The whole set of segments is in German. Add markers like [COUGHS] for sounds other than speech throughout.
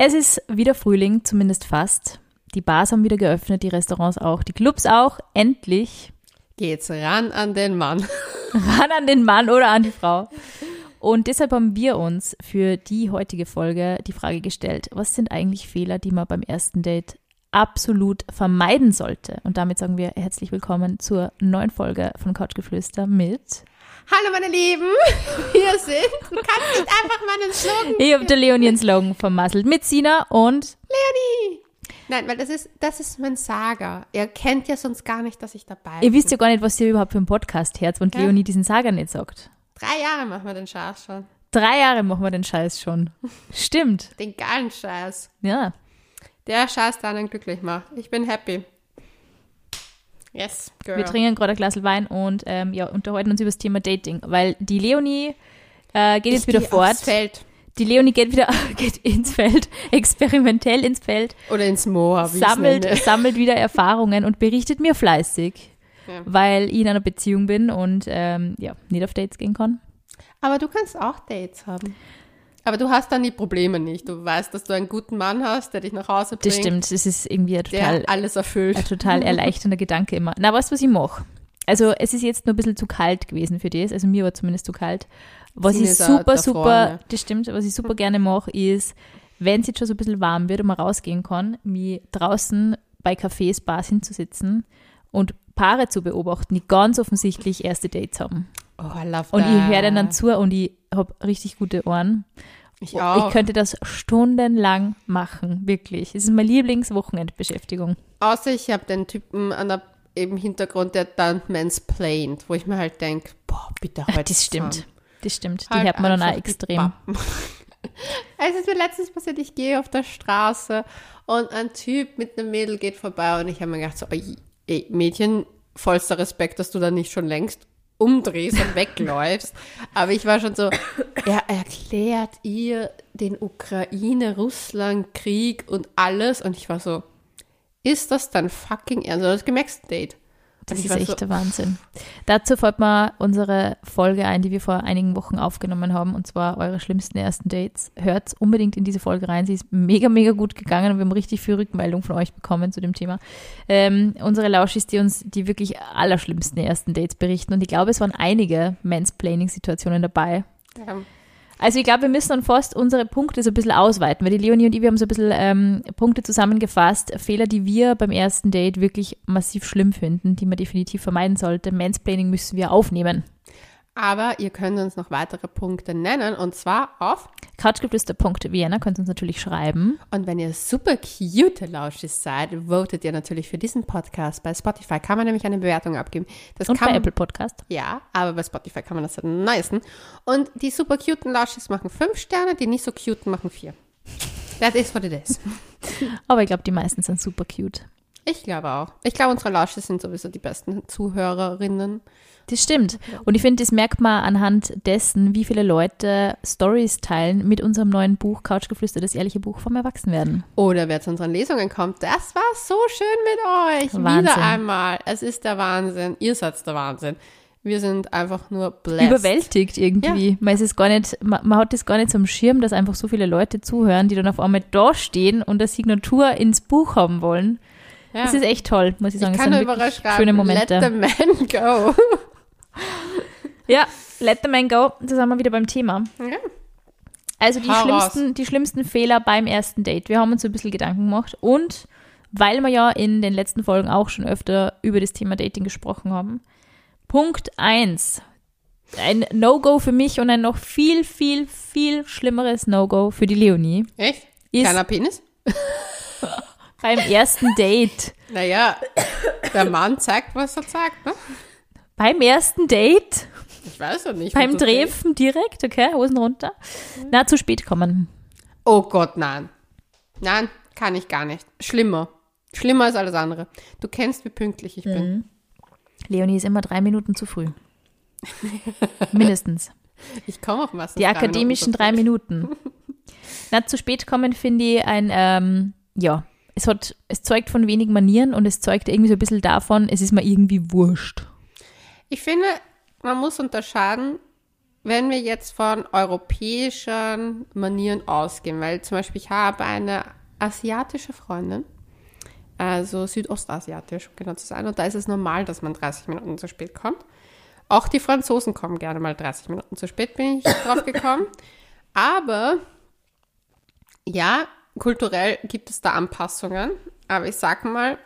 Es ist wieder Frühling, zumindest fast. Die Bars haben wieder geöffnet, die Restaurants auch, die Clubs auch. Endlich Geht's ran an den Mann. [LAUGHS] ran an den Mann oder an die Frau. Und deshalb haben wir uns für die heutige Folge die Frage gestellt, was sind eigentlich Fehler, die man beim ersten Date absolut vermeiden sollte? Und damit sagen wir herzlich willkommen zur neuen Folge von Couchgeflüster mit Hallo meine Lieben, [LAUGHS] wir sind. Du kannst nicht einfach meinen Slogan. Ich habe der Leonie einen Slogan vermasselt mit Sina und Leonie. Nein, weil das ist, das ist mein Saga. Ihr kennt ja sonst gar nicht, dass ich dabei ihr bin. wisst ja gar nicht, was ihr überhaupt für einen Podcast hört, wenn Ja. Leonie diesen Saga nicht sagt. Drei Jahre machen wir den Scheiß schon. Drei Jahre machen wir den Scheiß schon. [LAUGHS] Stimmt. Den geilen Scheiß. Ja. Der Scheiß, der einen glücklich macht. Ich bin happy. Yes, girl. Wir trinken gerade ein Glas Wein und ähm, ja, unterhalten uns über das Thema Dating, weil die Leonie äh, geht jetzt Ich wieder geh fort. Aufs Feld. Die Leonie geht wieder [LAUGHS] geht ins Feld, [LAUGHS] experimentell ins Feld, Oder ins Moor, wie sammelt, [LAUGHS] sammelt wieder Erfahrungen und berichtet mir fleißig, Ja. weil ich in einer Beziehung bin und ähm, ja, nicht auf Dates gehen kann. Aber du kannst auch Dates haben. Aber du hast dann die Probleme nicht. Du weißt, dass du einen guten Mann hast, der dich nach Hause bringt. Das stimmt, das ist irgendwie ein total, alles erfüllt. ein total erleichternder Gedanke immer. Na, weißt du, was ich mache? Also es ist jetzt nur ein bisschen zu kalt gewesen für das, also mir war zumindest zu kalt. Was Sine ich super, da super, vorne. das stimmt, was ich super gerne mache, ist, wenn es jetzt schon so ein bisschen warm wird und man rausgehen kann, mich draußen bei Cafés, Bars hinzusitzen und Paare zu beobachten, die ganz offensichtlich erste Dates haben. Oh, I love Und that. ich höre dann zu und ich habe richtig gute Ohren. Ich auch. Ich könnte das stundenlang machen, wirklich. Es ist meine Lieblingswochenendbeschäftigung. Außer ich habe den Typen an der im Hintergrund, der dann mansplained, wo ich mir halt denke, boah, bitte halt Das stimmt. Das stimmt. Die Halt hört man dann auch extrem. [LAUGHS] Es ist mir letztens passiert, ich gehe auf der Straße und ein Typ mit einem Mädel geht vorbei und ich habe mir gedacht, so, ey, Mädchen, vollster Respekt, dass du da nicht schon längst umdrehst und wegläufst. Aber ich war schon so, er erklärt ihr den Ukraine-Russland-Krieg und alles und ich war so, ist das dann fucking ernst? Das gemächste Date? Das ist echt so, der Wahnsinn. Dazu fällt mir unsere Folge ein, die wir vor einigen Wochen aufgenommen haben, und zwar eure schlimmsten ersten Dates. Hört unbedingt in diese Folge rein. Sie ist mega, mega gut gegangen und wir haben richtig viel Rückmeldung von euch bekommen zu dem Thema. Ähm, unsere Lauschis, die uns die wirklich allerschlimmsten ersten Dates berichten. Und ich glaube, es waren einige Mansplaining-Situationen dabei. ja, Also ich glaube, wir müssen dann fast unsere Punkte so ein bisschen ausweiten, weil die Leonie und ich, wir haben so ein bisschen ähm, Punkte zusammengefasst, Fehler, die wir beim ersten Date wirklich massiv schlimm finden, die man definitiv vermeiden sollte. Mansplaining müssen wir aufnehmen. Aber ihr könnt uns noch weitere Punkte nennen und zwar auf Couchgeflüster.vienna könnt ihr uns natürlich schreiben. Und wenn ihr super cute Lauschis seid, votet ihr natürlich für diesen Podcast. Bei Spotify kann man nämlich eine Bewertung abgeben. Das Und kann bei Apple Podcast. Ja, aber bei Spotify kann man das am meisten. Und die super cuten Lauschis machen fünf Sterne, die nicht so cuten machen vier. That is what it is. [LAUGHS] Aber ich glaube, die meisten sind super cute. Ich glaube auch. Ich glaube, unsere Lauschis sind sowieso die besten Zuhörerinnen. Das stimmt. Und ich finde, das merkt man anhand dessen, wie viele Leute Stories teilen mit unserem neuen Buch Couchgeflüster, das ehrliche Buch vom Erwachsenwerden. Oder wer zu unseren Lesungen kommt, das war so schön mit euch. Wahnsinn. Wieder einmal. Es ist der Wahnsinn. Ihr seid der Wahnsinn. Wir sind einfach nur blessed. überwältigt irgendwie. Man, ist es gar nicht, man, man hat das gar nicht am Schirm, dass einfach so viele Leute zuhören, die dann auf einmal da stehen und eine Signatur ins Buch haben wollen. Ja. Das ist echt toll, muss ich ich sagen. Das kann nur sind überall wirklich schreiben, schöne let the Momente. man go. Ja, let the man go. Da sind wir wieder beim Thema. Ja. Also die Hau schlimmsten, die schlimmsten Fehler beim ersten Date. Wir haben uns ein bisschen Gedanken gemacht und weil wir ja in den letzten Folgen auch schon öfter über das Thema Dating gesprochen haben. Punkt eins Ein No-Go für mich und ein noch viel, viel, viel schlimmeres No-Go für die Leonie Echt? Ist- Kleiner Penis? Beim ersten Date. Naja, der Mann zeigt, was er sagt, ne? Beim ersten Date? Ich weiß ja nicht. Beim was. Treffen direkt, okay, Hosen runter. Na, zu spät kommen. Oh Gott, nein. Nein, kann ich gar nicht. Schlimmer. Schlimmer als alles andere. Du kennst, wie pünktlich ich Mhm. bin. Leonie ist immer drei Minuten zu früh. [LAUGHS] Mindestens. Ich komme auch meistens Die akademischen drei Minuten. [LAUGHS] Na, zu spät kommen finde ich ein, ähm, ja, es hat, es zeugt von wenig Manieren und es zeugt irgendwie so ein bisschen davon, es ist mir irgendwie wurscht. Ich finde, man muss unterscheiden, wenn wir jetzt von europäischen Manieren ausgehen, weil zum Beispiel ich habe eine asiatische Freundin, also südostasiatisch, um genau zu sein, und da ist es normal, dass man 30 Minuten zu spät kommt. Auch die Franzosen kommen gerne mal 30 Minuten zu spät, bin ich drauf gekommen. [COUGHS] Aber ja, kulturell gibt es da Anpassungen, aber ich sag mal,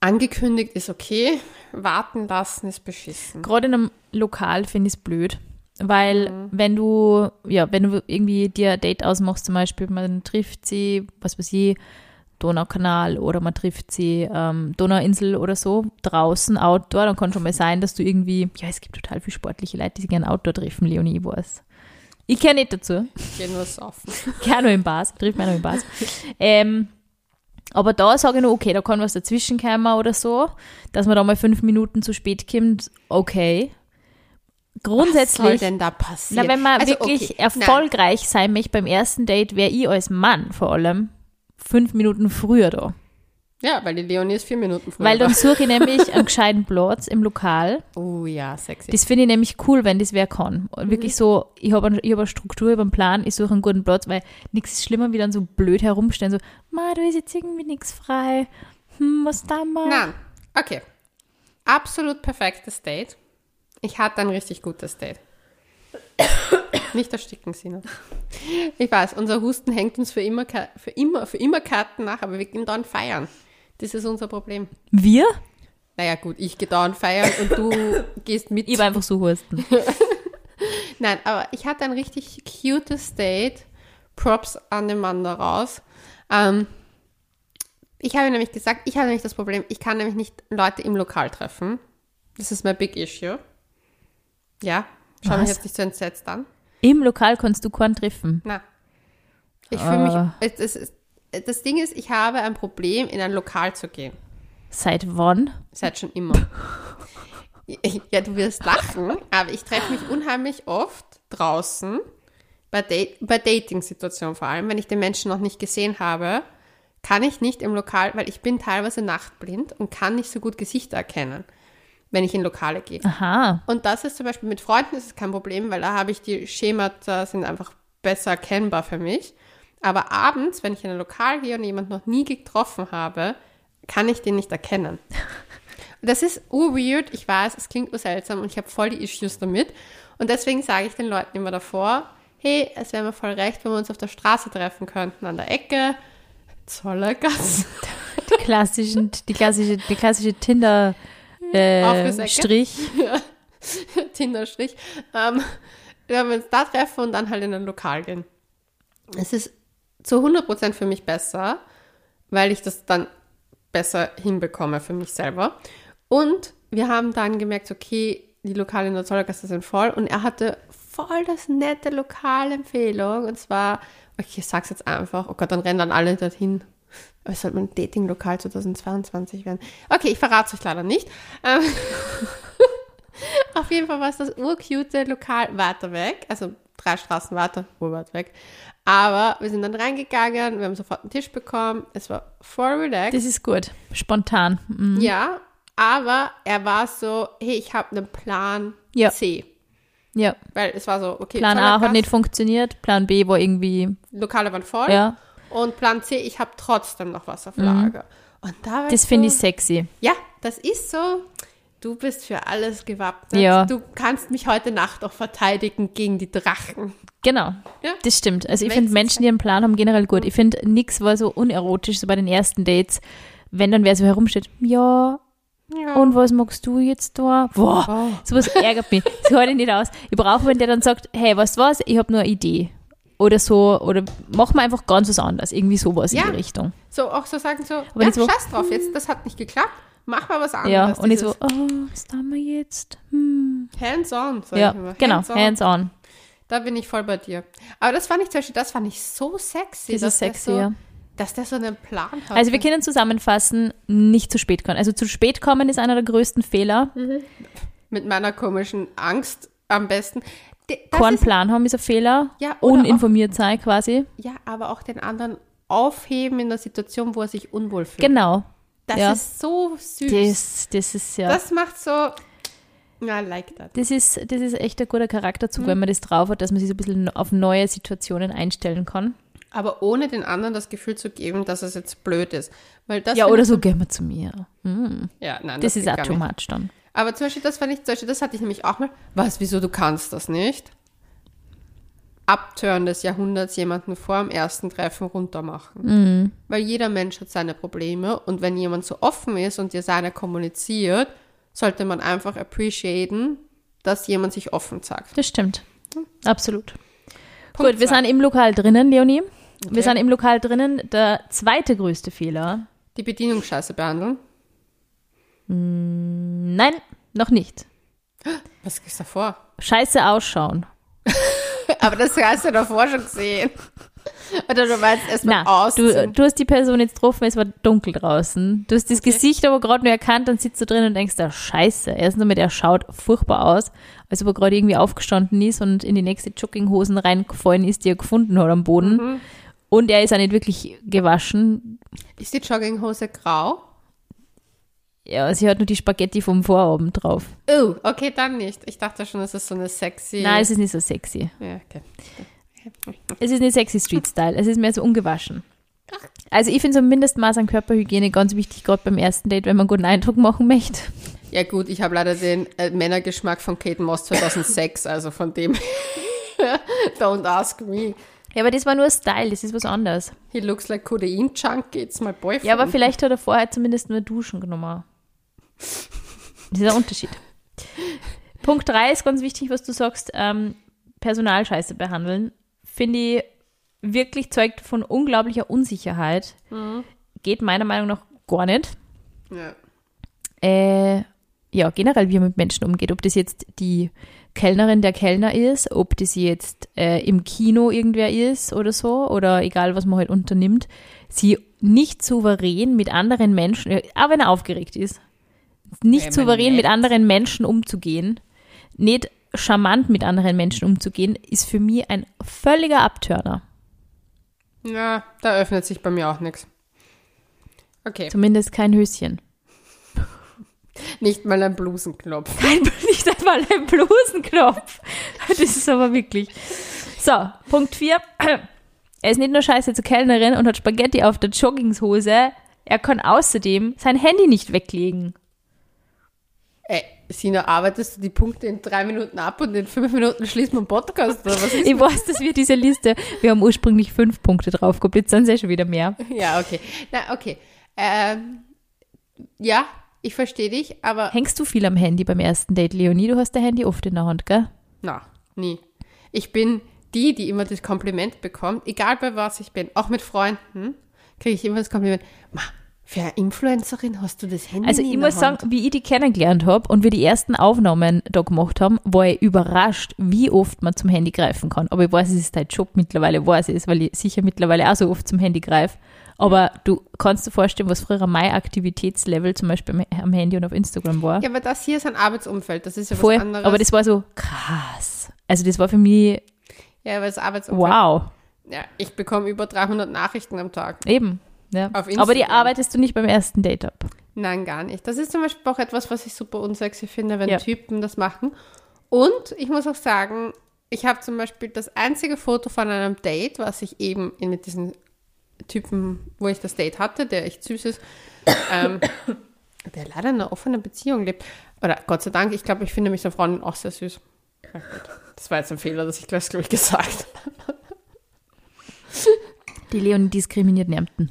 angekündigt ist okay, warten lassen ist beschissen. Gerade in einem Lokal finde ich es blöd. Weil Mhm. wenn du, ja, wenn du irgendwie dir ein Date ausmachst, zum Beispiel, man trifft sie, was weiß ich, Donaukanal oder man trifft sie ähm, Donauinsel oder so, draußen, Outdoor, dann kann schon mal [LAUGHS] sein, dass du irgendwie, ja, es gibt total viele sportliche Leute, die sich gerne Outdoor treffen, Leonie, ich weiß. Ich kenne nicht dazu. Ich gehe nur saufen. [LAUGHS] Gerne nur im Bars, trifft man nur im Bars. Ähm, aber da sage ich nur, okay, da kann was dazwischen kommen oder so, dass man da mal fünf Minuten zu spät kommt, okay. Was soll Grundsätzlich, denn da passieren? na, wenn man Also, wirklich okay, nein. erfolgreich sein möchte beim ersten Date, wäre ich als Mann vor allem fünf Minuten früher da. Ja, weil die Leonie ist vier Minuten früher. Weil dann da. suche ich [LAUGHS] nämlich einen gescheiten Platz im Lokal. Oh ja, sexy. Das finde ich nämlich cool, wenn das wer kann. Und wirklich so, ich habe ein, ich hab eine Struktur, ich habe einen Plan, ich suche einen guten Platz, weil nichts ist schlimmer, wie dann so blöd herumstehen, so, ma, da ist jetzt irgendwie nichts frei. Hm, was da mal? Nein, okay. Absolut perfektes Date. Ich hatte ein richtig gutes Date. Nicht ersticken, Sina. Ich weiß, unser Husten hängt uns für immer, für immer, für immer Karten nach, aber wir gehen dauernd feiern. Das ist unser Problem. Wir? Naja, gut, ich gehe dauernd feiern und du [LAUGHS] gehst mit. Ich war einfach so husten. [LAUGHS] Nein, aber ich hatte ein richtig cutes Date. Props an den Mann daraus. Ähm, ich habe nämlich gesagt, ich habe nämlich das Problem, ich kann nämlich nicht Leute im Lokal treffen. Das ist mein Big Issue. Ja, schau mich Was? jetzt nicht so entsetzt an. Im Lokal kannst du keinen treffen. Na. Ich fühle mich. Ah. Es, es, das Ding ist, ich habe ein Problem, in ein Lokal zu gehen. Seit wann? Seit schon immer. [LAUGHS] ja, du wirst lachen, aber ich treffe mich unheimlich oft draußen, bei, Date, bei Dating-Situationen vor allem, wenn ich den Menschen noch nicht gesehen habe, kann ich nicht im Lokal, weil ich bin teilweise nachtblind und kann nicht so gut Gesichter erkennen, wenn ich in Lokale gehe. Aha. Und das ist zum Beispiel mit Freunden ist es kein Problem, weil da habe ich die Schemata sind einfach besser erkennbar für mich. Aber abends, wenn ich in ein Lokal gehe und jemanden noch nie getroffen habe, kann ich den nicht erkennen. [LAUGHS] Das ist urweird, ich weiß, es klingt seltsam und ich habe voll die Issues damit. Und deswegen sage ich den Leuten immer davor, hey, es wäre mir voll recht, wenn wir uns auf der Straße treffen könnten, an der Ecke, Zollergasse. Die klassischen, die klassische, die klassische Tinder äh. Strich. [LAUGHS] Tinderstrich, ähm, wenn wir uns da treffen und dann halt in ein Lokal gehen. Es ist zu 100% für mich besser, weil ich das dann besser hinbekomme für mich selber. Und wir haben dann gemerkt, okay, die Lokale in der Zollergasse sind voll und er hatte voll das nette Lokalempfehlung und zwar, okay, ich sag's jetzt einfach, oh Gott, dann rennen dann alle dorthin. Aber Es sollte ein Dating-Lokal 2022 werden. Okay, ich verrate es euch leider nicht. Ähm, [LAUGHS] auf jeden Fall war es das urcute Lokal weiter weg, also drei Straßen weiter, urweit weg. Aber wir sind dann reingegangen, wir haben sofort einen Tisch bekommen, es war voll relaxed. Das ist gut. Spontan. Mhm. ja, aber er war so, hey, ich habe einen Plan Ja. C. Ja. Weil es war so, okay, Plan A hat nicht funktioniert, Plan B war irgendwie, Lokale waren voll. ja. Und Plan C, ich habe trotzdem noch was auf Lager. Und da Mhm. Das so, finde ich sexy. Ja, das ist so. Du bist für alles gewappnet. Ja. Du kannst mich heute Nacht auch verteidigen gegen die Drachen. Genau. Ja. Das stimmt. Also ich finde Menschen, die einen Plan haben, generell gut. Ich finde, nichts war so unerotisch, so bei den ersten Dates. Wenn dann wer so herumsteht, ja, Ja. und was magst du jetzt da? Boah, Oh. sowas ärgert mich. [LAUGHS] Das halte ich nicht aus. Ich brauche, wenn der dann sagt, hey, weißt du was, ich habe nur eine Idee. Oder so, oder machen wir einfach ganz was anderes. Irgendwie sowas Ja. in die Richtung. So auch so sagen so, ja, nicht so, scheiß drauf jetzt, das hat nicht geklappt. Mach mal was anderes. Ja, und ich so, oh, was tun wir jetzt? Hm. Hands-on, sag Ja, ich immer. genau, Hands-on. hands on. Da bin ich voll bei dir. Aber das fand ich zum Beispiel, das fand ich so sexy. Das dass ist der sexy, so, ja. Dass der so einen Plan hat. Also wir können zusammenfassen, nicht zu spät kommen. Also zu spät kommen ist einer der größten Fehler. Mit meiner komischen Angst am besten. Keinen Plan haben ist ein Fehler. Ja, Uninformiert sein quasi. ja, aber auch den anderen aufheben in der Situation, wo er sich unwohl fühlt. Genau. Das ja. ist so süß. Das, das ist ja. Das macht so, I like that. Das ist, das ist echt ein guter Charakterzug, Mhm. wenn man das drauf hat, dass man sich so ein bisschen auf neue Situationen einstellen kann. Aber ohne den anderen das Gefühl zu geben, dass es jetzt blöd ist. Weil das ja, oder so, gehen wir zu mir. Hm. Ja, nein, Das, ist geht auch too much dann. Aber zum Beispiel, das fand ich, zum Beispiel, das hatte ich nämlich auch mal. Was, wieso du kannst das nicht? Abturn des Jahrhunderts jemanden vor dem ersten Treffen runter machen. Mhm. Weil jeder Mensch hat seine Probleme und wenn jemand so offen ist und dir seine kommuniziert, sollte man einfach appreciaten, dass jemand sich offen sagt. Das stimmt. Absolut. Punkt Gut, wir zwei. sind im Lokal drinnen, Leonie. Okay. Wir sind im Lokal drinnen. Der zweite größte Fehler. Die Bedienung scheiße behandeln. Nein, noch nicht. Was ist davor? Scheiße ausschauen. [LAUGHS] Aber das hast du davor schon gesehen. Oder du meinst erstmal Na, du, du hast die Person jetzt getroffen, es war dunkel draußen. Du hast das Gesicht aber gerade nur erkannt, dann sitzt du drin und denkst, da scheiße. Erstens einmal, der schaut furchtbar aus, als ob er gerade irgendwie aufgestanden ist und in die nächste Jogginghosen reingefallen ist, die er gefunden hat am Boden. Mhm. Und er ist auch nicht wirklich gewaschen. Ist die Jogginghose grau? Ja, sie hat nur die Spaghetti vom Vorabend drauf. Oh, okay, dann nicht. Ich dachte schon, das ist so eine sexy. Nein, es ist nicht so sexy. ja, okay. Es ist nicht sexy Street Style, es ist mehr so ungewaschen. Also ich finde so ein Mindestmaß an Körperhygiene ganz wichtig, gerade beim ersten Date, wenn man einen guten Eindruck machen möchte. Ja gut, ich habe leider den äh, Männergeschmack von Kate Moss 2006, also von dem [LAUGHS] Don't ask me. Ja, aber das war nur Style, das ist was anderes. He looks like Codein Junkie, it's my boyfriend. Ja, aber vielleicht hat er vorher zumindest nur Duschen genommen. Das ist ein Unterschied. Punkt 3 ist ganz wichtig, was du sagst, ähm, Personalscheiße behandeln. Finde ich wirklich zeugt von unglaublicher Unsicherheit. Geht meiner Meinung nach gar nicht. Ja. äh, ja, generell, wie man mit Menschen umgeht. Ob das jetzt die Kellnerin der Kellner ist, ob das jetzt äh, im Kino irgendwer ist oder so, oder egal, was man halt unternimmt, sie nicht souverän mit anderen Menschen, äh, auch wenn er aufgeregt ist, nicht man souverän mit anderen Menschen umzugehen, nicht charmant mit anderen Menschen umzugehen, ist für mich ein völliger Abtörner. ja, da öffnet sich bei mir auch nichts. Okay, Zumindest kein Höschen. [LAUGHS] nicht mal ein Blusenknopf. [LAUGHS] Kein, nicht einmal ein Blusenknopf. [LAUGHS] Das ist aber wirklich. So, Punkt 4. [CLEARS THROAT] Er ist nicht nur scheiße zur Kellnerin und hat Spaghetti auf der Joggingshose. Er kann außerdem sein Handy nicht weglegen. Ey, Sina, arbeitest du die Punkte in drei Minuten ab und in fünf Minuten schließt man Podcast oder was ist? Ich weiß, dass wir diese Liste, wir haben ursprünglich fünf Punkte drauf gehabt, jetzt sind es ja schon wieder mehr. [LAUGHS] Ja, okay. Na, okay. Ähm, ja, ich verstehe dich, aber Hängst du viel am Handy beim ersten Date, Leonie? Du hast dein Handy oft in der Hand, gell? na, nie. Ich bin die, die immer das Kompliment bekommt, egal bei was ich bin, auch mit Freunden, kriege ich immer das Kompliment, Ma, für eine Influencerin hast du das Handy Also ich muss Hand. sagen, wie ich die kennengelernt habe und wir die ersten Aufnahmen da gemacht haben, war ich überrascht, wie oft man zum Handy greifen kann. Aber ich weiß, es ist dein Job mittlerweile, weiß ich es, weil ich sicher mittlerweile auch so oft zum Handy greife. Aber du kannst dir vorstellen, was früher mein Aktivitätslevel zum Beispiel am- am Handy und auf Instagram war. Ja, aber das hier ist ein Arbeitsumfeld, das ist ja Voll. was anderes. Aber das war so krass. Also das war für mich ja, aber das Arbeitsumfeld. wow. Ja, ich bekomme über 300 Nachrichten am Tag. Eben. Ja. Aber die arbeitest du nicht beim ersten Date ab. Nein, gar nicht. Das ist zum Beispiel auch etwas, was ich super unsexy finde, wenn Ja. Typen das machen. Und ich muss auch sagen, ich habe zum Beispiel das einzige Foto von einem Date, was ich eben mit diesen Typen, wo ich das Date hatte, der echt süß ist, ähm, [COUGHS] der leider in einer offenen Beziehung lebt. Oder Gott sei Dank, ich glaube, ich finde mich so Freundin auch sehr süß. Das war jetzt ein Fehler, dass ich das, glaube ich, gesagt habe. Die Leonie diskriminiert niemanden.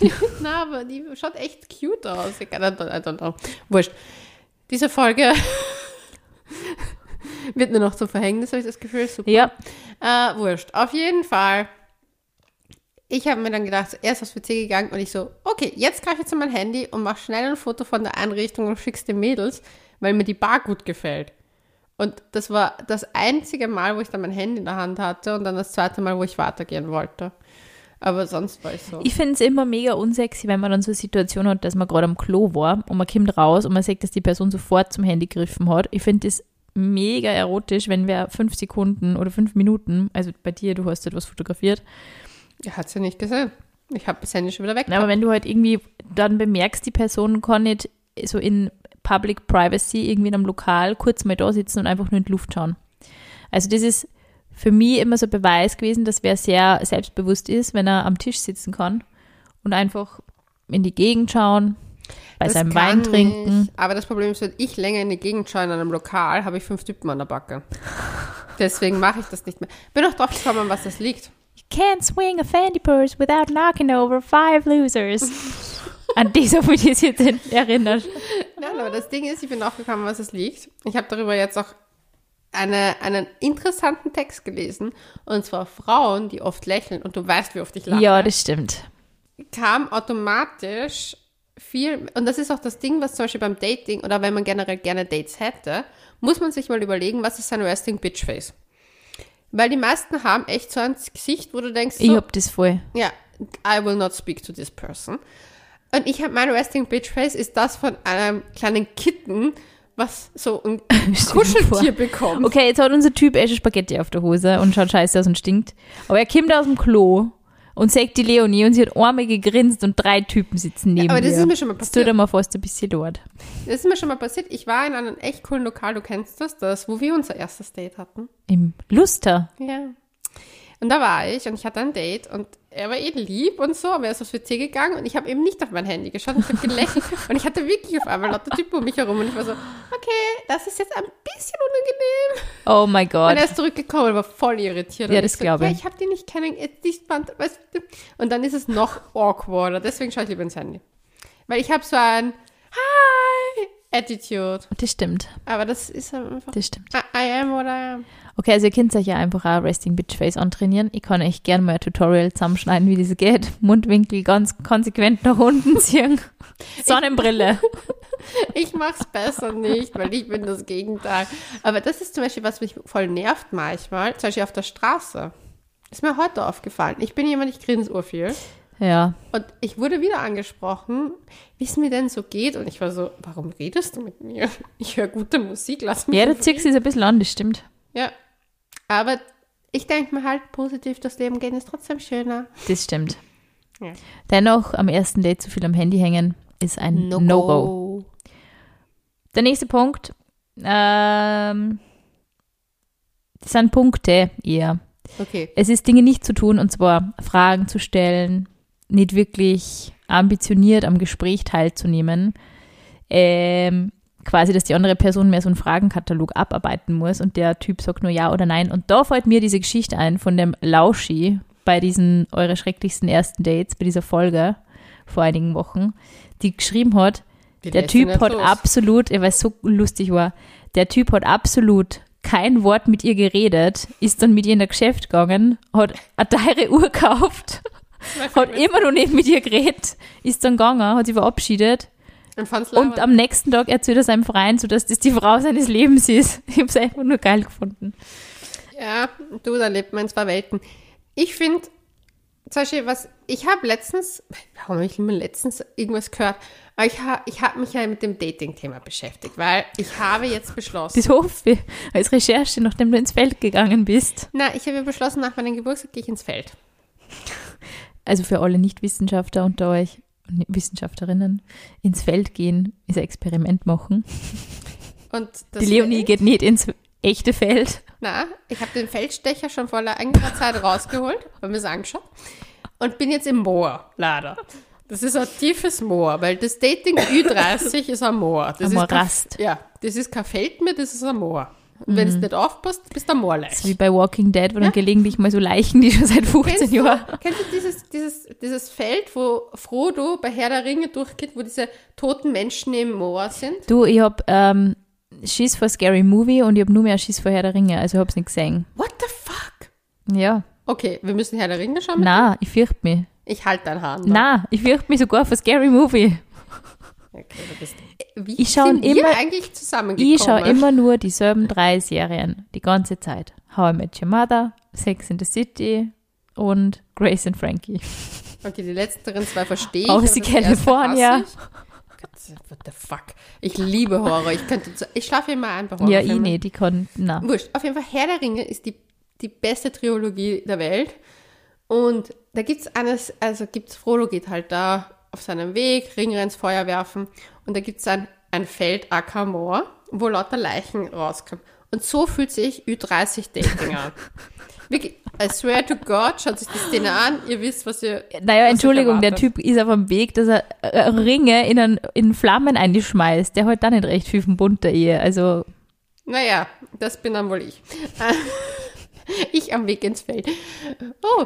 [LAUGHS] Na, aber die schaut echt cute aus. Ich kann, I don't, know. Wurscht. Diese Folge [LAUGHS] wird nur noch zum Verhängnis, habe ich das Gefühl. Super. Ja, Äh, wurscht. Auf jeden Fall. Ich habe mir dann gedacht, erst aufs PC gegangen und ich so, okay, jetzt greife ich zu mein Handy und mache schnell ein Foto von der Einrichtung und schick's den Mädels, weil mir die Bar gut gefällt. Und das war das einzige Mal, wo ich dann mein Handy in der Hand hatte und dann das zweite Mal, wo ich weitergehen wollte. Aber sonst war ich so. Ich finde es immer mega unsexy, wenn man dann so eine Situation hat, dass man gerade am Klo war und man kommt raus und man sieht, dass die Person sofort zum Handy gegriffen hat. Ich finde das mega erotisch, wenn wer fünf Sekunden oder fünf Minuten, also bei dir, du hast etwas fotografiert, Er hat sie nicht gesehen. Ich habe das Handy schon wieder weg. Na, aber wenn du halt irgendwie dann bemerkst, die Person kann nicht so in Public Privacy irgendwie in einem Lokal kurz mal da sitzen und einfach nur in die Luft schauen. Also das ist für mich immer so ein Beweis gewesen, dass wer sehr selbstbewusst ist, wenn er am Tisch sitzen kann und einfach in die Gegend schauen, bei Das seinem Wein trinken. Ich, aber das Problem ist, wenn ich länger in die Gegend schaue in einem Lokal, habe ich fünf Typen an der Backe. Deswegen mache ich das nicht mehr. Bin auch drauf gekommen, was das liegt. You can't swing a Fendi purse without knocking over five losers. An die so mich jetzt erinnert. Nein, aber das Ding ist, ich bin drauf gekommen, was es liegt. Ich habe darüber jetzt auch eine, einen interessanten Text gelesen. Und zwar Frauen, die oft lächeln. Und du weißt, wie oft ich lache. Ja, das stimmt. kam automatisch viel, und das ist auch das Ding, was zum Beispiel beim Dating oder wenn man generell gerne Dates hätte, muss man sich mal überlegen, was ist sein Resting Bitch Face? Weil die meisten haben echt so ein Gesicht, wo du denkst, Ich so, hab das voll. ja, I will not speak to this person. Und ich habe mein Resting Bitch Face ist das von einem kleinen Kitten, was so ein [LAUGHS] Kuscheltier bekommt. Okay, jetzt hat unser Typ schon Spaghetti auf der Hose und schaut scheiße aus und stinkt. Aber er kommt aus dem Klo und sagt die Leonie und sie hat einmal gegrinst und drei Typen sitzen neben aber das ihr. ist mir schon mal Das passiert. tut mir fast ein bisschen leid. Das ist mir schon mal passiert. Ich war in einem echt coolen Lokal, du kennst das, das, wo wir unser erstes Date hatten. Im Luster. Ja. Und da war ich und ich hatte ein Date und er war eh lieb und so, aber er ist aufs WC gegangen und ich habe eben nicht auf mein Handy geschaut und ich habe gelächelt [LAUGHS] und ich hatte wirklich auf einmal lauter Typen um mich herum und ich war so, okay, das ist jetzt ein bisschen unangenehm. Oh mein Und Gott. er ist zurückgekommen und war voll irritiert. Ja, Und das ich so, glaube Ja, ich. ich habe die nicht kennen, jetzt die Band, weißt du. Und dann ist es noch awkwarder, deswegen schaue ich lieber ins Handy. Weil ich habe so ein Hi Attitude. Das stimmt. Aber das ist einfach, Das stimmt. I, I am what I am. Okay, also ihr könnt euch ja einfach auch Resting Bitch Face antrainieren. Ich kann euch gerne mal ein Tutorial zusammenschneiden, wie das geht. [LAUGHS] Mundwinkel ganz konsequent nach unten [LAUGHS] ziehen. Sonnenbrille. Ich mach's besser nicht, weil ich bin das Gegenteil. Aber das ist zum Beispiel, was mich voll nervt manchmal, zum Beispiel auf der Straße. Ist mir heute aufgefallen. Ich bin jemand, ich grinse urviel. Ja. Und ich wurde wieder angesprochen, wie es mir denn so geht. Und ich war so, warum redest du mit mir? Ich höre gute Musik, lass mich Ja, der Zix ist ein bisschen an, das stimmt. Ja. Aber ich denke mir halt positiv, das Leben gehen ist trotzdem schöner. Das stimmt. Ja. Dennoch am ersten Date zu viel am Handy hängen ist ein No-Go. Der nächste Punkt. Ähm, das sind Punkte eher. Okay. Es ist Dinge nicht zu tun und zwar Fragen zu stellen, nicht wirklich ambitioniert am Gespräch teilzunehmen. Ähm, quasi, dass die andere Person mehr so einen Fragenkatalog abarbeiten muss und der Typ sagt nur ja oder nein. Und da fällt mir diese Geschichte ein von dem Lauschi bei diesen eure schrecklichsten ersten Dates, bei dieser Folge vor einigen Wochen, die geschrieben hat, Wie der Typ hat los? absolut, weil es so lustig war, der Typ hat absolut kein Wort mit ihr geredet, ist dann mit ihr in der Geschäft gegangen, hat eine teure Uhr gekauft, hat immer noch nicht mit ihr geredet, ist dann gegangen, hat sie verabschiedet Und, am nächsten Tag erzählt er seinem Freund, so dass das die Frau seines Lebens ist. [LAUGHS] Ich habe es einfach nur geil gefunden. Ja, du, da lebt man in zwei Welten. Ich finde, zum Beispiel, was, ich habe letztens, warum habe ich immer letztens irgendwas gehört? Aber ich, ha, ich habe mich ja mit dem Dating-Thema beschäftigt, weil ich habe jetzt beschlossen, Das hoffe ich als Recherche, nachdem du ins Feld gegangen bist. na, ich habe ja beschlossen, nach meinem Geburtstag gehe ich ins Feld. Also für alle Nicht-Wissenschaftler unter euch, und Wissenschaftlerinnen, ins Feld gehen, ist ein Experiment machen. Und Die Leonie Feld- geht nicht ins echte Feld. Na, ich habe den Feldstecher schon vor längerer Zeit rausgeholt, habe mir es angeschaut und bin jetzt im Moor, leider. Das ist ein tiefes Moor, weil das Dating Ü30 ist ein Moor. Das Ein ist kein- Morast. Ja, das ist kein Feld mehr, das ist ein Moor. Und wenn du nicht aufpasst, bist du ein Moorleich. So wie bei Walking Dead, wo dann gelegentlich mal so Leichen, die schon seit 15 Kennst du, Jahren. kennst du dieses, dieses, dieses Feld, wo Frodo bei Herr der Ringe durchgeht, wo diese toten Menschen im Moor sind? Du, ich hab ähm, Schiss vor Scary Movie und ich hab nur mehr Schiss vor Herr der Ringe, also ich hab's nicht gesehen. What the fuck? Ja. Okay, wir müssen Herr der Ringe schauen. Na, ich fürchte mich. Ich halte dein Haar. an. Na, ich fürchte mich sogar vor Scary Movie. Okay, du bist, wie Ich schau sind wir immer- eigentlich zusammengekommen? Ich schaue immer nur dieselben drei Serien, die ganze Zeit. How I Met Your Mother, Sex in the City und Grace and Frankie. Okay, die letzteren zwei verstehe ich. Aus California. What the fuck? Ich liebe Horror. Ich könnte, zu- ich schlafe immer ein bei Ja, ich nicht, die kann, na. Wurscht. Auf jeden Fall, Herr der Ringe ist die, die beste Trilogie der Welt. Und da gibt's eines, also gibt's, Frodo geht halt da auf seinem Weg, Ringe ins Feuer werfen. Und da gibt's ein ein Feld Ackermoor, wo lauter Leichen rauskommen. Und so fühlt sich Ü30-Dating an. [LAUGHS] Wirklich, I swear to God, schaut sich die Szene an, ihr wisst, was ihr. Naja, was Entschuldigung, der. Typ ist auf dem Weg, dass er äh, Ringe in, einen, in Flammen einschmeißt. Der hat da nicht recht viel vom Bund der Ehe. Also, Naja, das bin dann wohl ich. [LAUGHS] ich am Weg ins Feld. Oh,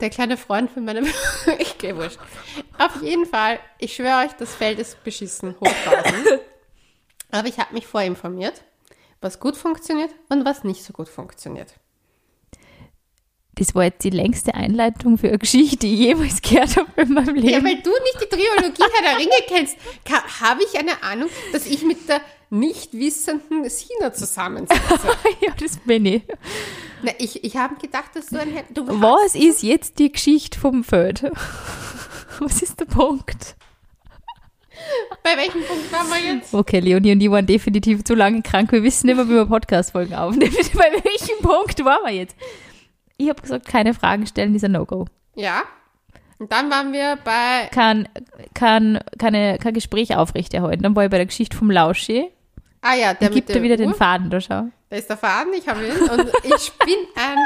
der kleine Freund von meinem. [LAUGHS] ich gehe wurscht. Auf jeden Fall, ich schwöre euch, das Feld ist beschissen, hochphasen. Aber ich habe mich vorinformiert, was gut funktioniert und was nicht so gut funktioniert. das war jetzt die längste Einleitung für eine Geschichte, die ich jemals gehört habe in meinem Ja, Leben. weil du nicht die Trilogie Herr der Ringe kennst, habe ich eine Ahnung, dass ich mit der nicht wissenden Sina zusammensitze. [LAUGHS] Ja, das bin ich. Na, ich ich habe gedacht, dass du ein. Du Was ist jetzt die Geschichte vom Feld? [LAUGHS] Was ist der Punkt? Bei welchem Punkt waren wir jetzt? Okay, Leonie und ich waren definitiv zu lange krank. Wir wissen immer, wie wir Podcast-Folgen aufnehmen. [LAUGHS] Bei welchem Punkt waren wir jetzt? Ich habe gesagt, keine Fragen stellen ist ein No-Go. Ja. Und dann waren wir bei. Kann, kann, keine, kein Gespräch aufrechterhalten. Dann war ich bei der Geschichte vom Lauschi. Ah ja, der Gibt mit er wieder den. Faden da, schau. Da ist der Faden, ich habe ihn. Und ich spinne ein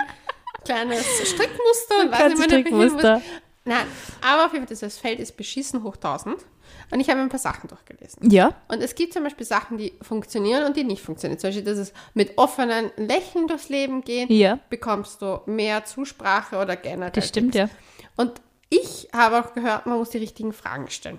kleines Strickmuster und weiß nicht mehr, Strickmuster. Nein, aber auf jeden Fall, das Feld ist beschissen hoch 1000. Und ich habe ein paar Sachen durchgelesen. Ja, Und es gibt zum Beispiel Sachen, die funktionieren und die nicht funktionieren. Zum Beispiel, dass es mit offenen Lächeln durchs Leben gehen, Ja. bekommst du mehr Zusprache oder generell. das stimmt, ja. Und ich habe auch gehört, man muss die richtigen Fragen stellen.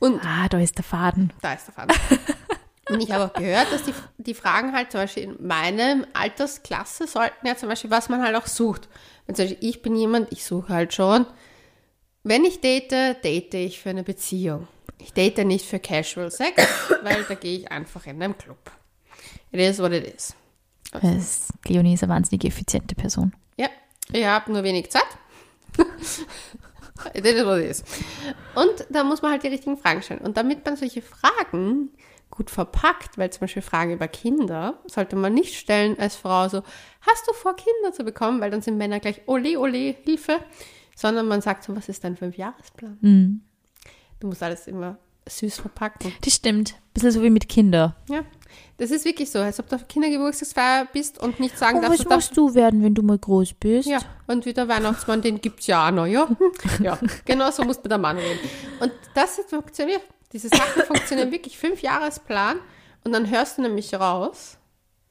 Und Ah, da ist der Faden. da ist der Faden. [LAUGHS] Und ich habe auch gehört, dass die, die Fragen halt zum Beispiel in meinem Altersklasse sollten ja zum Beispiel, was man halt auch sucht. Wenn zum Beispiel ich bin jemand, ich suche halt schon, wenn ich date, date ich für eine Beziehung. Ich date nicht für Casual Sex, weil da gehe ich einfach in einen Club. It is what it is. Das, Leonie ist eine wahnsinnig effiziente Person. Ja, ich habe nur wenig Zeit. das ist, was es ist. Und da muss man halt die richtigen Fragen stellen. Und damit man solche Fragen gut verpackt, weil zum Beispiel Fragen über Kinder sollte man nicht stellen als Frau so, hast du vor, Kinder zu bekommen? Weil dann sind Männer gleich, ole, ole, Hilfe. Sondern man sagt so, was ist dein Fünfjahresplan? Mhm. Du musst alles immer süß verpacken. Das stimmt. Bisschen so wie mit Kindern. Ja, das ist wirklich so, als ob du auf Kindergeburtstagsfeier bist und nicht sagen Oh, darfst, was du musst du werden, wenn du mal groß bist? Ja, und wie der Weihnachtsmann, den gibt's ja auch noch, ja. [LAUGHS] Ja, genau so muss der Mann reden. Und das hat funktioniert. Diese Sachen funktionieren wirklich. Fünf Jahresplan und dann hörst du nämlich raus,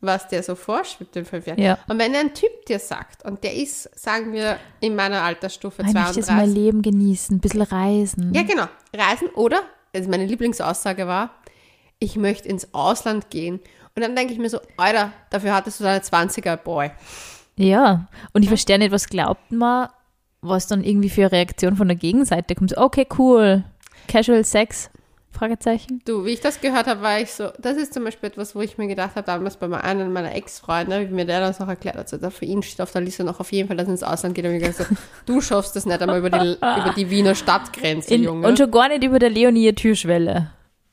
was der so vorschwebt in fünf Jahren. Ja. Und wenn ein Typ dir sagt, und der ist, sagen wir, in meiner Altersstufe Ich möchte jetzt 32. mein Leben genießen, ein bisschen reisen. Ja, genau. Reisen oder, also meine Lieblingsaussage war, ich möchte ins Ausland gehen. Und dann denke ich mir so, Alter, dafür hattest du deine 20er Boy. Ja, und ich verstehe nicht, was glaubt man, was dann irgendwie für eine Reaktion von der Gegenseite kommt. Okay, cool. Casual Sex? Fragezeichen. Du, wie ich das gehört habe, war ich so, das ist zum Beispiel etwas, wo ich mir gedacht habe, damals bei einem meiner Ex-Freunde, wie mir der das noch erklärt hat, so, da für ihn steht auf der Liste noch auf jeden Fall, dass er ins Ausland geht. Und ich gesagt, so, du schaffst das nicht einmal über die, über die Wiener Stadtgrenze, In, Junge. und schon gar nicht über der Leonie Türschwelle.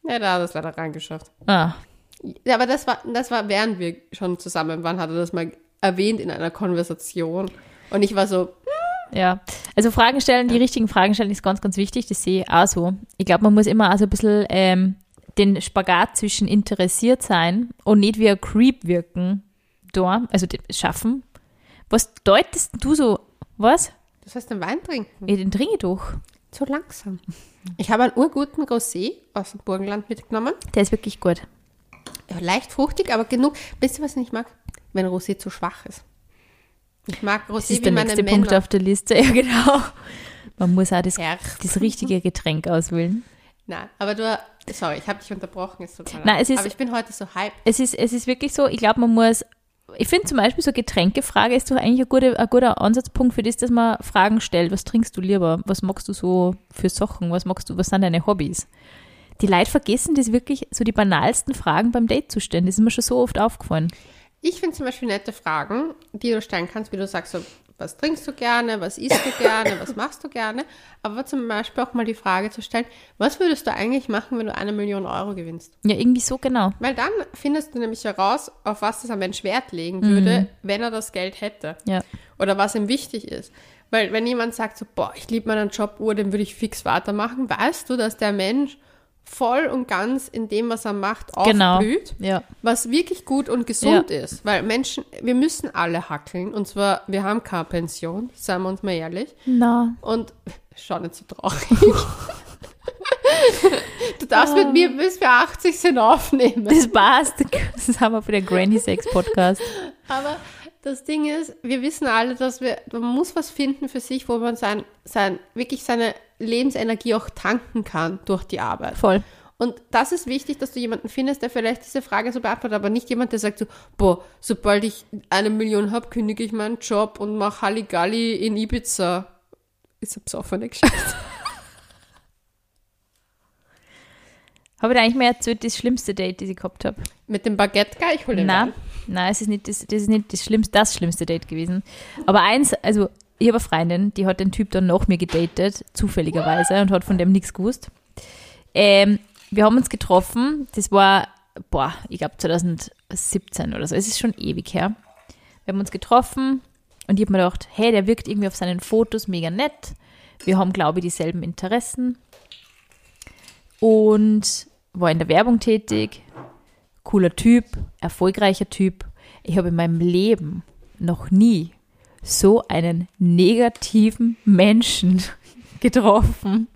ja, da hat er es leider reingeschafft. Ah, Ja, aber das war, das war, während wir schon zusammen waren, hat er das mal erwähnt in einer Konversation. Und ich war so, ja. Also Fragen stellen, die richtigen Fragen stellen ist ganz, ganz wichtig. Das sehe ich auch so. Ich glaube, man muss immer auch so ein bisschen ähm, den Spagat zwischen interessiert sein und nicht wie ein Creep wirken da, also schaffen. Was deutest du so? Was? das heißt, den Wein trinken. Ja, den trinke ich doch. Zu langsam. Ich habe einen urguten Rosé aus dem Burgenland mitgenommen. Der ist wirklich gut. Ja, leicht fruchtig, aber genug. Wisst ihr, was ich nicht mag? Wenn Rosé zu schwach ist. Ich mag Das Rosé ist wie der nächste Männer. Punkt auf der Liste. [LAUGHS] Ja, genau. Man muss auch das, das richtige Getränk auswählen. Nein, aber du, sorry, ich habe dich unterbrochen. Tut mir Nein, es ist- aber ich bin heute so hyped. Es ist, es ist wirklich so, ich glaube, man muss, ich finde zum Beispiel so Getränkefrage ist doch eigentlich ein guter, ein guter Ansatzpunkt für das, dass man Fragen stellt. Was trinkst du lieber? Was magst du so für Sachen? Was magst du, was sind deine Hobbys? Die Leute vergessen das wirklich, so die banalsten Fragen beim Date zu stellen. Das ist mir schon so oft aufgefallen. Ich finde zum Beispiel nette Fragen, die du stellen kannst, wie du sagst, so, was trinkst du gerne, was isst du gerne, was machst du gerne. Aber zum Beispiel auch mal die Frage zu stellen, was würdest du eigentlich machen, wenn du eine Million Euro gewinnst? Ja, irgendwie so genau. Weil dann findest du nämlich heraus, auf was das ein Mensch Wert legen würde, wenn er das Geld hätte. Ja. Oder was ihm wichtig ist. Weil wenn jemand sagt so, boah, ich liebe meinen Job, Uhr, den würde ich fix weitermachen, weißt du, dass der Mensch voll und ganz in dem, was er macht, Genau. aufblüht, Ja. was wirklich gut und gesund ist. Weil Menschen, wir müssen alle hackeln. Und zwar, wir haben keine Pension, seien wir uns mal ehrlich. Na, Und schau nicht so traurig. [LAUGHS] du darfst mit mir bis wir 80 sind aufnehmen. das passt. Das haben wir für den Granny Sex Podcast. Aber das Ding ist, wir wissen alle, dass wir, man muss was finden für sich, wo man sein, sein, wirklich seine Lebensenergie auch tanken kann durch die Arbeit. Voll. Und das ist wichtig, dass du jemanden findest, der vielleicht diese Frage so beantwortet, aber nicht jemand, der sagt so, boah, sobald ich eine Million habe, kündige ich meinen Job und mache Halligalli in Ibiza. Ist eine besoffene Geschichte. [LAUGHS] Habe ich eigentlich mal erzählt, das schlimmste Date, das ich gehabt habe? Mit dem Baguette-Guy, ich hole den Nein. Nein, es ist nicht das, das ist nicht das schlimmste, das schlimmste Date gewesen. Aber eins, also ich habe eine Freundin, die hat den Typ dann nach mir gedatet, zufälligerweise, und hat von dem nichts gewusst. Ähm, wir haben uns getroffen, das war, boah, ich glaube 2017 oder so, es ist schon ewig her. Wir haben uns getroffen und ich habe mir gedacht, hey, der wirkt irgendwie auf seinen Fotos mega nett. Wir haben, glaube ich, dieselben Interessen. Und war in der Werbung tätig, cooler Typ, erfolgreicher Typ. Ich habe in meinem Leben noch nie so einen negativen Menschen [LAUGHS] getroffen.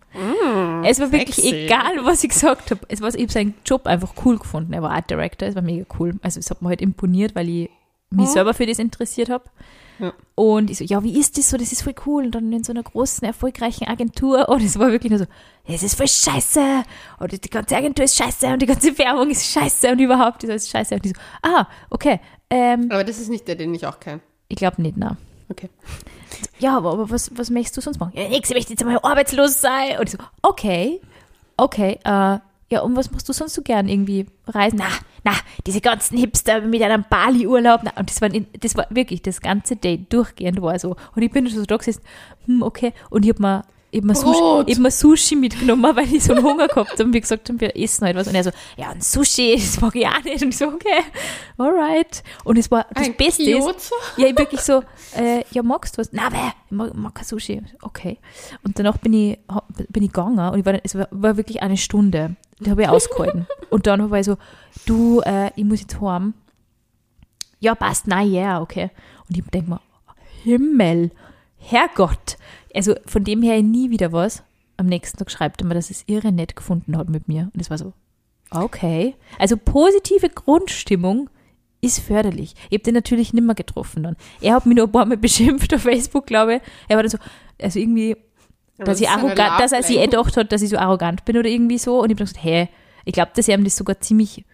es war wirklich sexy. egal, was ich gesagt habe. Es war, ich habe seinen Job einfach cool gefunden. Er war Art Director, es war mega cool. Also es hat mir halt imponiert, weil ich mich selber für das interessiert habe. Ja. Und ich so, ja, wie ist das so? Das ist voll cool. Und dann in so einer großen, erfolgreichen Agentur. [LAUGHS] Und es war wirklich nur so, das ist voll scheiße. Und die ganze Agentur ist scheiße. Und die ganze Werbung ist scheiße. Und überhaupt ist alles scheiße. Und ich so, ah, okay. Ähm, Aber das ist nicht der, den ich auch kenne. ich glaube nicht, na. Okay. Ja, aber, aber was, was möchtest du sonst machen? Ja, nix, ich möchte jetzt einmal arbeitslos sein. Und ich so, okay, okay, äh, ja, und was machst du sonst so gern? Irgendwie reisen? Na, na, diese ganzen Hipster mit einem Bali-Urlaub. Na, Und das war, in- das war wirklich das ganze Date durchgehend war so. Und ich bin schon so da gesessen, hm, okay. Und ich hab mir, ich hab mir, Sushi, ich hab mir Sushi mitgenommen, [LAUGHS] weil ich so einen Hunger gehabt habe. Und wir gesagt haben, wir essen halt was. Und er so, ja, ein Sushi, [LAUGHS] das mag ich auch nicht. Und ich so, okay, alright. Und es war das Ein Beste ist, ja, ich wirklich so, äh, ja, magst du was? Na, weh, ich mag, mag kein Sushi. Okay. Und danach bin ich, bin ich gegangen und ich war, es war, war wirklich eine Stunde. Die habe ich ausgehalten. [LAUGHS] und dann war ich so, du, äh, ich muss jetzt heim. Ja, passt, na ja, okay. Und ich denke mir, Himmel, Herrgott. Also von dem her nie wieder was. Am nächsten Tag schreibt er mir, dass es irre nett gefunden hat mit mir. Und es war so, okay. Also positive Grundstimmung ist förderlich. Ich habe den natürlich nimmer getroffen dann. Er hat mich nur ein paar Mal beschimpft auf Facebook, glaube ich. Er war dann so, also irgendwie, Aber dass, das ich arrogant, dass er sich eh gedacht hat, dass ich so arrogant bin oder irgendwie so. Und ich habe gesagt, hey, ich glaube, dass er ihm das sogar ziemlich,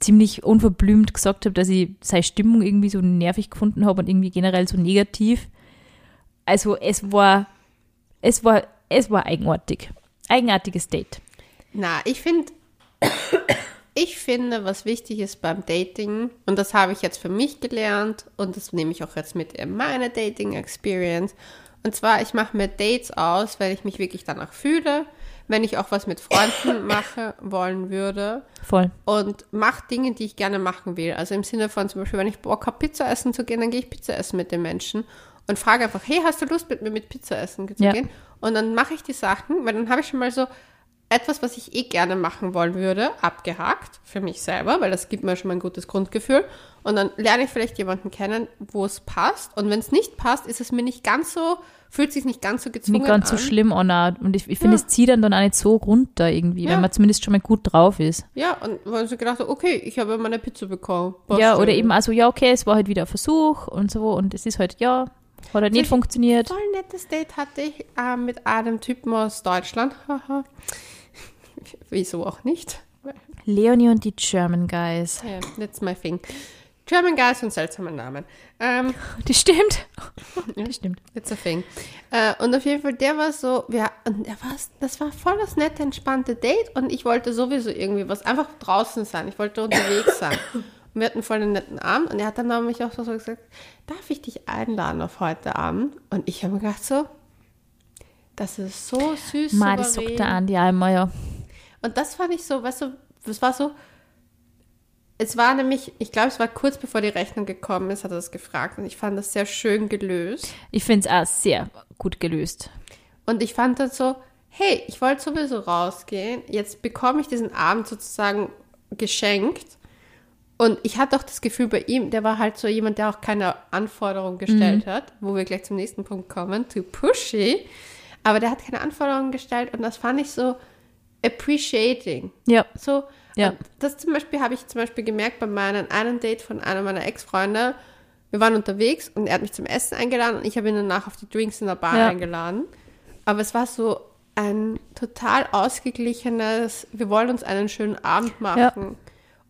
ziemlich unverblümt gesagt hat, dass ich seine Stimmung irgendwie so nervig gefunden habe und irgendwie generell so negativ. Also es war, es war, es war eigenartig. Eigenartiges Date. Na, ich finde, [COUGHS] ich finde, was wichtig ist beim Dating, und das habe ich jetzt für mich gelernt, und das nehme ich auch jetzt mit in meine Dating-Experience. Und zwar, ich mache mir Dates aus, wenn ich mich wirklich danach fühle, wenn ich auch was mit Freunden [LAUGHS] machen wollen würde Voll. und mache Dinge, die ich gerne machen will. Also im Sinne von zum Beispiel, wenn ich Bock habe, Pizza essen zu gehen, dann gehe ich Pizza essen mit den Menschen und frage einfach, hey, hast du Lust mit mir mit Pizza essen zu Ja. gehen? Und dann mache ich die Sachen, weil dann habe ich schon mal so etwas, was ich eh gerne machen wollen würde, abgehakt für mich selber, weil das gibt mir schon mal ein gutes Grundgefühl. Und dann lerne ich vielleicht jemanden kennen, wo es passt. Und wenn es nicht passt, ist es mir nicht ganz so, fühlt sich nicht ganz so gezwungen Nicht ganz an. so schlimm, Anna. Und ich, ich finde, Ja. es zieht dann dann auch nicht so runter irgendwie, Ja. wenn man zumindest schon mal gut drauf ist. Ja, und weil sie gedacht, okay, ich habe meine Pizza bekommen. Passt ja, oder eben also, ja, okay, es war halt wieder ein Versuch und so und es ist halt, ja, hat halt nicht funktioniert. Voll nettes Date hatte ich äh, mit einem Typen aus Deutschland. [LAUGHS] Wieso auch nicht? Leonie und die German Guys. Ja, that's my thing. German Guys und seltsame Namen. Ähm, [LAUGHS] Das stimmt. [LAUGHS] Das stimmt. it's a thing. Äh, und auf jeden Fall, der war so, wir, und er war, das war voll das nette, entspannte Date und ich wollte sowieso irgendwie was, einfach draußen sein. Ich wollte unterwegs sein. [COUGHS] Und wir hatten voll einen netten Abend und er hat dann nämlich auch so gesagt, darf ich dich einladen auf heute Abend? Und ich habe mir gedacht so, das ist so süß. Ma, das sagt auch immer, ja. Und das fand ich so, weißt du, es war so, es war nämlich, ich glaube, es war kurz bevor die Rechnung gekommen ist, hat er das gefragt und ich fand das sehr schön gelöst. Ich finde es auch sehr gut gelöst. Und ich fand dann so, hey, ich wollte sowieso rausgehen, jetzt bekomme ich diesen Abend sozusagen geschenkt. Und ich hatte auch das Gefühl bei ihm, der war halt so jemand, der auch keine Anforderungen gestellt hat, wo wir gleich zum nächsten Punkt kommen, too pushy. Aber der hat keine Anforderungen gestellt und das fand ich so appreciating. Ja. So, Ja. das zum Beispiel habe ich zum Beispiel gemerkt bei meinem einen Date von einer meiner Ex-Freunde. Wir waren unterwegs und er hat mich zum Essen eingeladen und ich habe ihn danach auf die Drinks in der Bar Ja. eingeladen. Aber es war so ein total ausgeglichenes, wir wollen uns einen schönen Abend machen.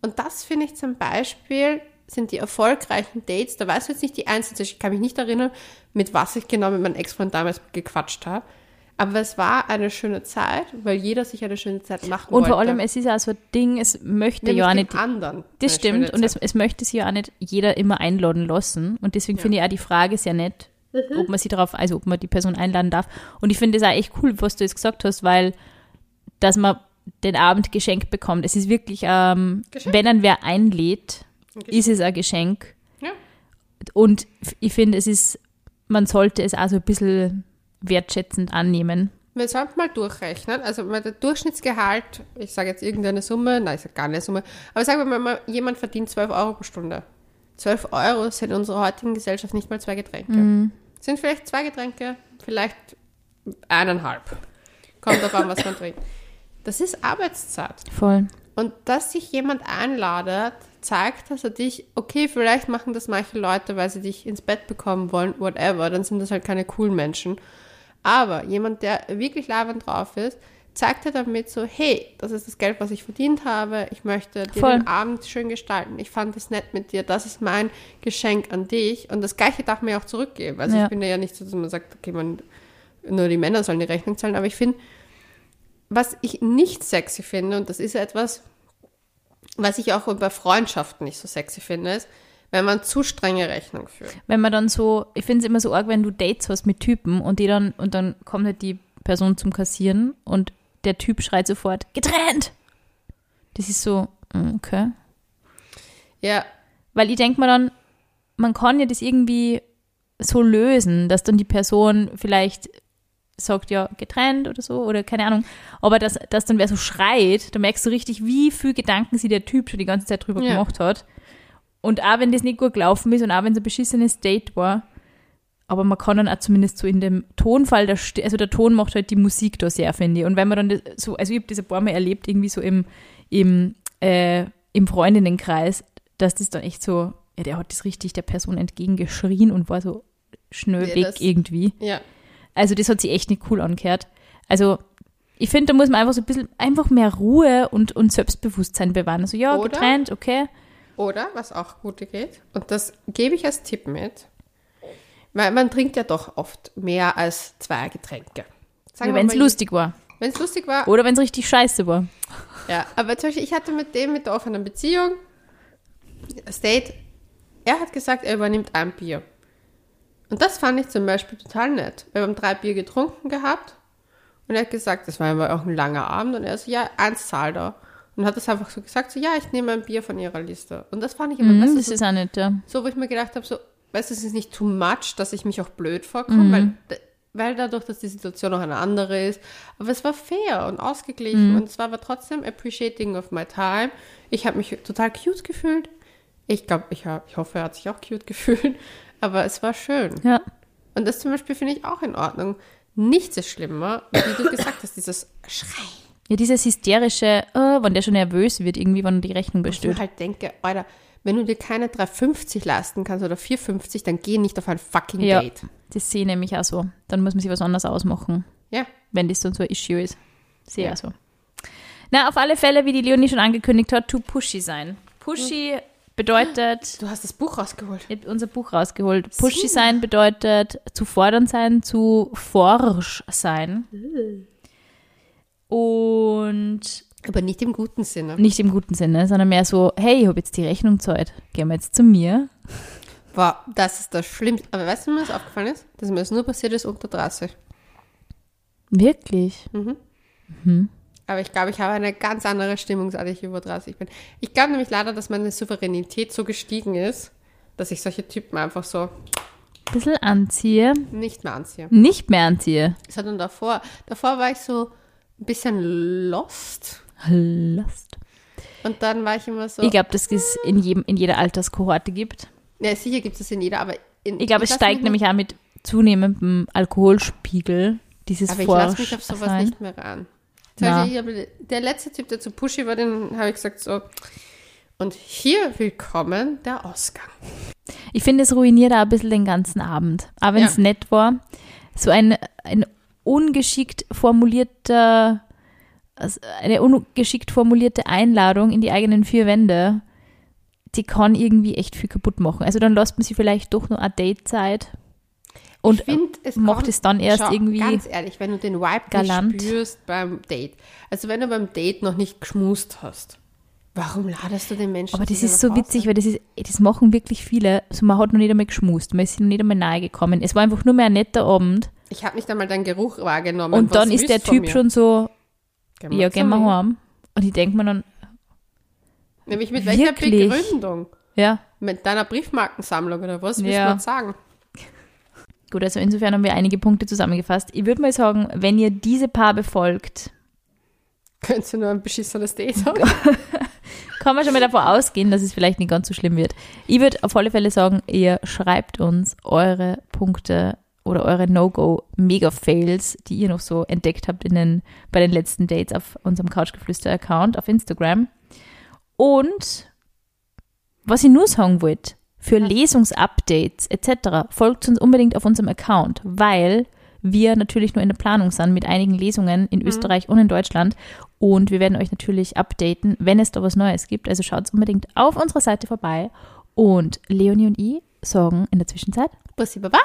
Und das finde ich zum Beispiel, sind die erfolgreichen Dates, da weiß ich jetzt nicht die Einzelnen, ich kann mich nicht erinnern, mit was ich genau mit meinem Ex-Freund damals gequatscht habe. Aber es war eine schöne Zeit, weil jeder sich eine schöne Zeit machen Und wollte. vor allem, es ist ja so ein Ding, es möchte Nämlich ja auch nicht anderen. Das stimmt und es, es möchte sich ja auch nicht jeder immer einladen lassen und deswegen finde ich auch die Frage sehr nett, Mhm. ob man sie darauf, also ob man die Person einladen darf. Und ich finde es auch echt cool, was du jetzt gesagt hast, weil dass man den Abend geschenkt bekommt. Es ist wirklich, ähm, wenn ein wer einlädt, Geschenk. ist es ein Geschenk. Ja. Und ich finde, es ist, man sollte es auch so ein bisschen wertschätzend annehmen. Wir sollten mal durchrechnen. Also mal der Durchschnittsgehalt, ich sage jetzt irgendeine Summe, nein, ich sage gar keine Summe, aber sagen wir mal, jemand verdient 12 Euro pro Stunde. 12 Euro sind in unserer heutigen Gesellschaft nicht mal zwei Getränke. Sind vielleicht zwei Getränke, vielleicht eineinhalb. Kommt drauf an, was man [COUGHS] trinkt. Das ist Arbeitszeit. Voll. Und dass sich jemand einladet, zeigt, dass er dich, okay, vielleicht machen das manche Leute, weil sie dich ins Bett bekommen wollen, whatever, dann sind das halt keine coolen Menschen. Aber jemand, der wirklich leibend drauf ist, zeigt er damit so, hey, das ist das Geld, was ich verdient habe, ich möchte dir Voll. den Abend schön gestalten, ich fand es nett mit dir, das ist mein Geschenk an dich und das Gleiche darf man ja auch zurückgeben. Also Ja. ich bin ja nicht so, dass man sagt, okay, man, nur die Männer sollen die Rechnung zahlen, aber ich finde, was ich nicht sexy finde, und das ist etwas, was ich auch bei Freundschaften nicht so sexy finde, ist, wenn man zu strenge Rechnung führt. wenn man dann so, ich finde es immer so arg, wenn du Dates hast mit Typen und die dann, und dann kommt halt die Person zum Kassieren und der Typ schreit sofort, getrennt! Das ist so, mm, okay. Ja, Weil ich denke mir dann, man kann ja das irgendwie so lösen, dass dann die Person vielleicht sagt, ja, getrennt oder so, oder keine Ahnung. Aber dass, dass dann wer so schreit, da merkst du richtig, wie viel Gedanken sich der Typ schon die ganze Zeit drüber Ja. gemacht hat. Und auch wenn das nicht gut gelaufen ist und auch wenn es ein beschissenes Date war, aber man kann dann auch zumindest so in dem Tonfall, der, also der Ton macht halt die Musik da sehr, finde ich. Und wenn man dann so, also ich habe das ein paar Mal erlebt, irgendwie so im, im, äh, im Freundinnenkreis, dass das dann echt so, ja, der hat das richtig der Person entgegengeschrien und war so schnell Ja, weg das- irgendwie. ja. Also das hat sich echt nicht cool angehört. Also ich finde, da muss man einfach so ein bisschen, einfach mehr Ruhe und, und Selbstbewusstsein bewahren. Also ja, Oder? getrennt, okay. Oder, was auch gut geht, und das gebe ich als Tipp mit, weil man trinkt ja doch oft mehr als zwei Getränke. Wir Wenn es lustig war. Wenn es lustig war, Oder wenn es richtig scheiße war. Ja, aber zum Beispiel, ich hatte mit dem mit der offenen Beziehung das Date, er hat gesagt, er übernimmt ein Bier. Und das fand ich zum Beispiel total nett. Wir haben drei Bier getrunken gehabt und er hat gesagt, das war aber auch ein langer Abend und er so, ja, eins zahlt er. Und hat das einfach so gesagt, so, ja, ich nehme ein Bier von ihrer Liste. Und das fand ich aber, Mhm, weißt das so, ist auch nicht, ja. so, wo ich mir gedacht habe, so, weißt du, es ist nicht too much, dass ich mich auch blöd vorkomme, weil, weil dadurch, dass die Situation auch eine andere ist. Aber es war fair und ausgeglichen und es war aber trotzdem appreciating of my time. Ich habe mich total cute gefühlt. Ich glaube, ich, hab- ich hoffe, er hat sich auch cute [LAUGHS] gefühlt. Aber es war schön. Ja. Und das zum Beispiel finde ich auch in Ordnung. Nichts ist schlimmer, wie du [COUGHS] gesagt hast, dieses Schreien. Ja, dieses hysterische, oh, wenn der schon nervös wird, irgendwie, wenn die Rechnung ich besteht. mir halt denke, Alter, wenn du dir keine 3,50 leisten kannst oder 4,50, dann geh nicht auf ein fucking Ja, Date. das sehe ich nämlich auch so. Dann muss man sich was anderes ausmachen, Ja. wenn das dann so ein Issue ist. Sehe ich Ja. auch so. Na, auf alle Fälle, wie die Leonie schon angekündigt hat, to pushy sein. Pushy bedeutet, [GASPS] Du hast das Buch rausgeholt. ich habe unser Buch rausgeholt. Pushy sein bedeutet zu fordern sein, zu forsch sein. Und Aber nicht im guten Sinne. nicht im guten Sinne, sondern mehr so, hey, ich habe jetzt die Rechnung gezahlt. Gehen wir jetzt zu mir. Wow, das ist das Schlimmste. Aber weißt du, was mir das aufgefallen ist? Dass mir das nur passiert ist unter 30. Wirklich? Aber ich glaube, ich habe eine ganz andere Stimmung, seit ich über 30 bin. Ich glaube nämlich leider, dass meine Souveränität so gestiegen ist, dass ich solche Typen einfach so ein bisschen anziehe, Nicht mehr anziehe. nicht mehr anziehe. Sondern davor. Davor war ich so ein bisschen lost. Lust. Und dann war ich immer so. Ich glaube, dass es in, jedem, in jeder Alterskohorte gibt. Ja, sicher gibt es in jeder, aber in, Ich glaube, es steigt nämlich auch mit zunehmendem Alkoholspiegel dieses Aber ich lasse mich auf sowas nicht mehr ran. Zum Na. Beispiel, der letzte Typ, der zu pushy war, den habe ich gesagt so. Und hier willkommen der Ausgang. Ich finde, es ruiniert auch ein bisschen den ganzen Abend. Aber wenn Ja. es nett war, so ein, ein ungeschickt formulierter, also eine ungeschickt formulierte Einladung in die eigenen vier Wände, die kann irgendwie echt viel kaputt machen. Also dann lässt man sich vielleicht doch nur eine Datezeit und ich find, es macht es dann erst schau, irgendwie Ganz ehrlich, wenn du den Vibe galant. nicht spürst beim Date. Also wenn du beim Date noch nicht geschmust hast. Warum ladest du den Menschen? Aber das ist so witzig, Hause? weil das ist, das machen wirklich viele. Also man hat noch nicht einmal geschmust, man ist noch nicht einmal nahe gekommen. Es war einfach nur mehr ein netter Abend. Ich habe nicht einmal deinen Geruch wahrgenommen. Und dann ist willst der du Typ schon so, Geh ja, gehen wir heim. Und ich denke mir dann, Nämlich mit welcher Wirklich? Begründung? ja, Mit deiner Briefmarkensammlung oder was? Willst Ja. du uns sagen? Gut, also insofern haben wir einige Punkte zusammengefasst. Ich würde mal sagen, wenn ihr diese paar befolgt, Könntest du nur ein beschissenes Date [LAUGHS] haben? kann man schon mal davon ausgehen, dass es vielleicht nicht ganz so schlimm wird. Ich würde auf alle Fälle sagen, ihr schreibt uns eure Punkte oder eure No-Go-Mega-Fails, die ihr noch so entdeckt habt in den, bei den letzten Dates auf unserem Couchgeflüster-Account auf Instagram. Und was ich nur sagen wollte, für Lesungsupdates etc. folgt uns unbedingt auf unserem Account, weil wir natürlich nur in der Planung sind mit einigen Lesungen in Österreich und in Deutschland und wir werden euch natürlich updaten, wenn es da was Neues gibt. Also schaut unbedingt auf unserer Seite vorbei und Leonie und ich sagen in der Zwischenzeit Bussi Baba!